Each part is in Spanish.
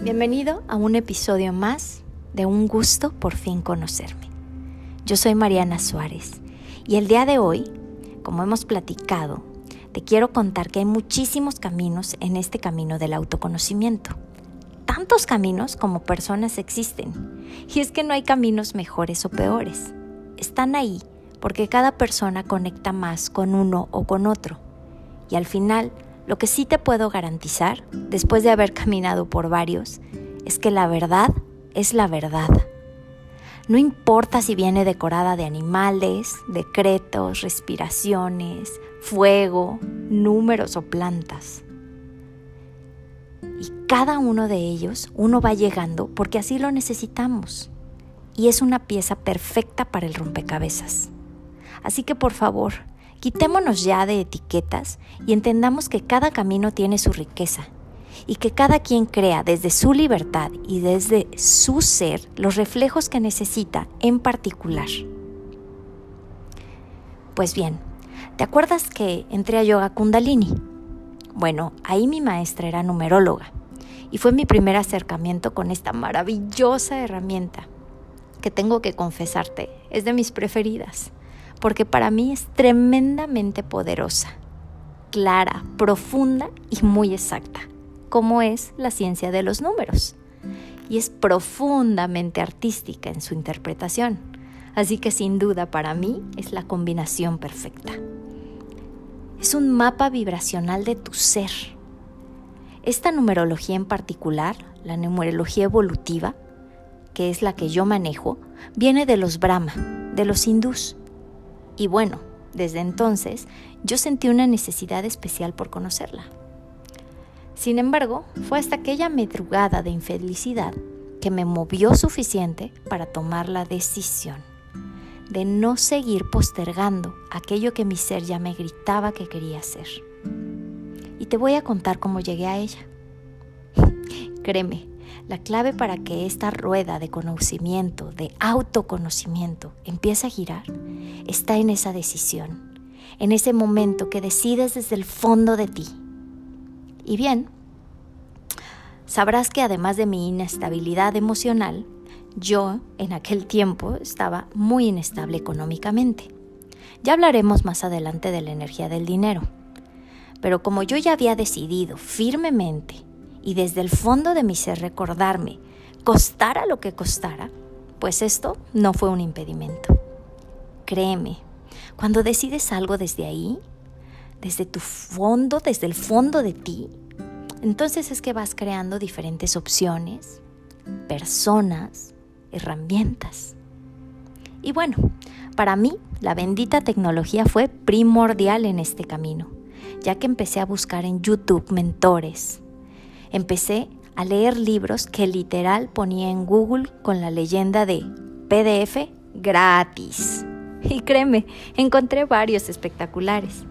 Bienvenido a un episodio más de Un gusto por fin conocerme. Yo soy Mariana Suárez y el día de hoy, como hemos platicado, te quiero contar que hay muchísimos caminos en este camino del autoconocimiento. Tantos caminos como personas existen. Y es que no hay caminos mejores o peores. Están ahí porque cada persona conecta más con uno o con otro. Y al final, lo que sí te puedo garantizar, después de haber caminado por varios, es que la verdad es la verdad. No importa si viene decorada de animales, decretos, respiraciones, fuego, números o plantas. Y cada uno de ellos uno va llegando porque así lo necesitamos. Y es una pieza perfecta para el rompecabezas. Así que por favor, Quitémonos ya de etiquetas y entendamos que cada camino tiene su riqueza y que cada quien crea desde su libertad y desde su ser los reflejos que necesita en particular. Pues bien, ¿te acuerdas que entré a Yoga Kundalini? Bueno, ahí mi maestra era numeróloga y fue mi primer acercamiento con esta maravillosa herramienta que tengo que confesarte, es de mis preferidas porque para mí es tremendamente poderosa, clara, profunda y muy exacta, como es la ciencia de los números. Y es profundamente artística en su interpretación, así que sin duda para mí es la combinación perfecta. Es un mapa vibracional de tu ser. Esta numerología en particular, la numerología evolutiva, que es la que yo manejo, viene de los Brahma, de los hindús, y bueno, desde entonces yo sentí una necesidad especial por conocerla. Sin embargo, fue hasta aquella madrugada de infelicidad que me movió suficiente para tomar la decisión de no seguir postergando aquello que mi ser ya me gritaba que quería hacer. Y te voy a contar cómo llegué a ella. Créeme, la clave para que esta rueda de conocimiento, de autoconocimiento, empiece a girar está en esa decisión, en ese momento que decides desde el fondo de ti. Y bien, sabrás que además de mi inestabilidad emocional, yo en aquel tiempo estaba muy inestable económicamente. Ya hablaremos más adelante de la energía del dinero. Pero como yo ya había decidido firmemente y desde el fondo de mi ser recordarme, costara lo que costara, pues esto no fue un impedimento. Créeme, cuando decides algo desde ahí, desde tu fondo, desde el fondo de ti, entonces es que vas creando diferentes opciones, personas, herramientas. Y bueno, para mí la bendita tecnología fue primordial en este camino, ya que empecé a buscar en YouTube mentores, empecé a leer libros que literal ponía en Google con la leyenda de PDF gratis. Y créeme, encontré varios espectaculares.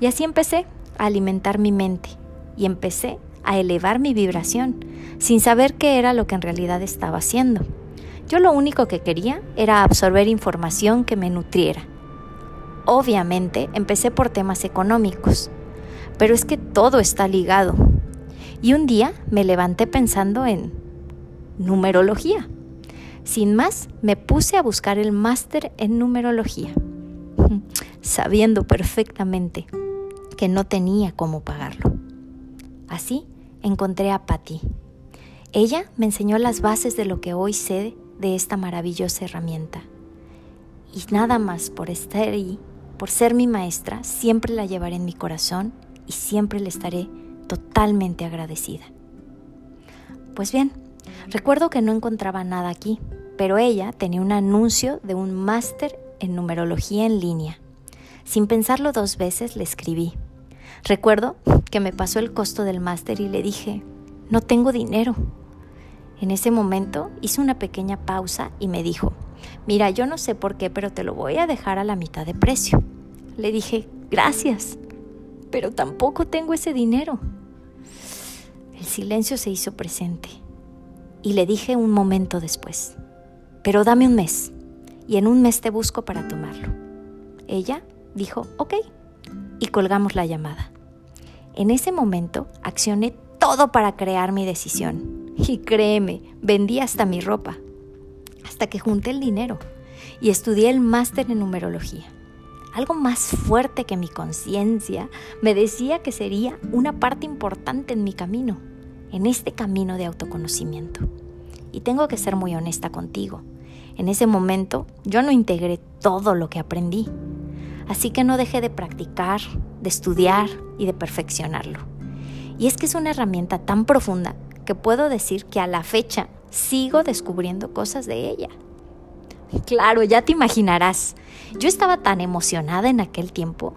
Y así empecé a alimentar mi mente y empecé a elevar mi vibración sin saber qué era lo que en realidad estaba haciendo. Yo lo único que quería era absorber información que me nutriera. Obviamente empecé por temas económicos, pero es que todo está ligado y un día me levanté pensando en numerología. Sin más, me puse a buscar el máster en numerología, sabiendo perfectamente que no tenía cómo pagarlo. Así encontré a Patty. Ella me enseñó las bases de lo que hoy sé de esta maravillosa herramienta. Y nada más por estar ahí, por ser mi maestra, siempre la llevaré en mi corazón y siempre le estaré totalmente agradecida. Pues bien, recuerdo que no encontraba nada aquí, pero ella tenía un anuncio de un máster en numerología en línea. Sin pensarlo dos veces le escribí. Recuerdo que me pasó el costo del máster y le dije, no tengo dinero. En ese momento hizo una pequeña pausa y me dijo, mira, yo no sé por qué, pero te lo voy a dejar a la mitad de precio. Le dije, gracias, pero tampoco tengo ese dinero. El silencio se hizo presente y le dije un momento después, pero dame un mes y en un mes te busco para tomarlo. Ella dijo, ok, y colgamos la llamada. En ese momento accioné todo para crear mi decisión Y créeme, vendí hasta mi ropa, hasta que junté el dinero y estudié el máster en numerología. Algo más fuerte que mi conciencia me decía que sería una parte importante en mi camino, en este camino de autoconocimiento. Y tengo que ser muy honesta contigo. En ese momento yo no integré todo lo que aprendí, así que no dejé de practicar, de estudiar y de perfeccionarlo. Y es que es una herramienta tan profunda que puedo decir que a la fecha sigo descubriendo cosas de ella. Claro, ya te imaginarás. Yo estaba tan emocionada en aquel tiempo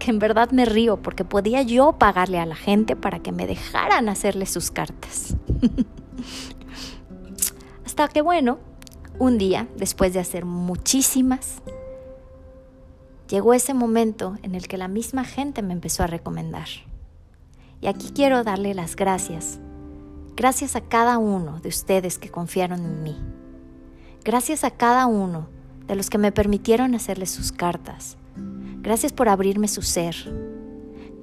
que en verdad me río porque podía yo pagarle a la gente para que me dejaran hacerle sus cartas. Hasta que bueno, un día, después de hacer muchísimas, llegó ese momento en el que la misma gente me empezó a recomendar. Y aquí quiero darle las gracias. Gracias a cada uno de ustedes que confiaron en mí Gracias a cada uno de los que me permitieron hacerles sus cartas. Gracias por abrirme su ser.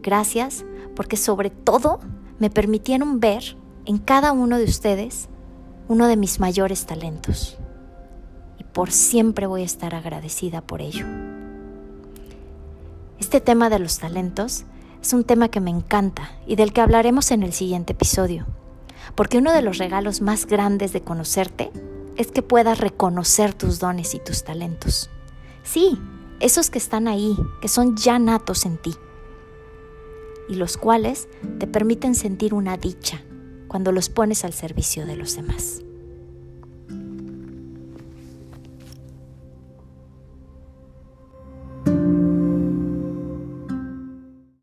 Gracias porque sobre todo me permitieron ver en cada uno de ustedes uno de mis mayores talentos. Y por siempre voy a estar agradecida por ello. Este tema de los talentos es un tema que me encanta y del que hablaremos en el siguiente episodio, porque uno de los regalos más grandes de conocerte es que puedas reconocer tus dones y tus talentos. Sí, esos que están ahí, que son ya natos en ti, y los cuales te permiten sentir una dicha cuando los pones al servicio de los demás.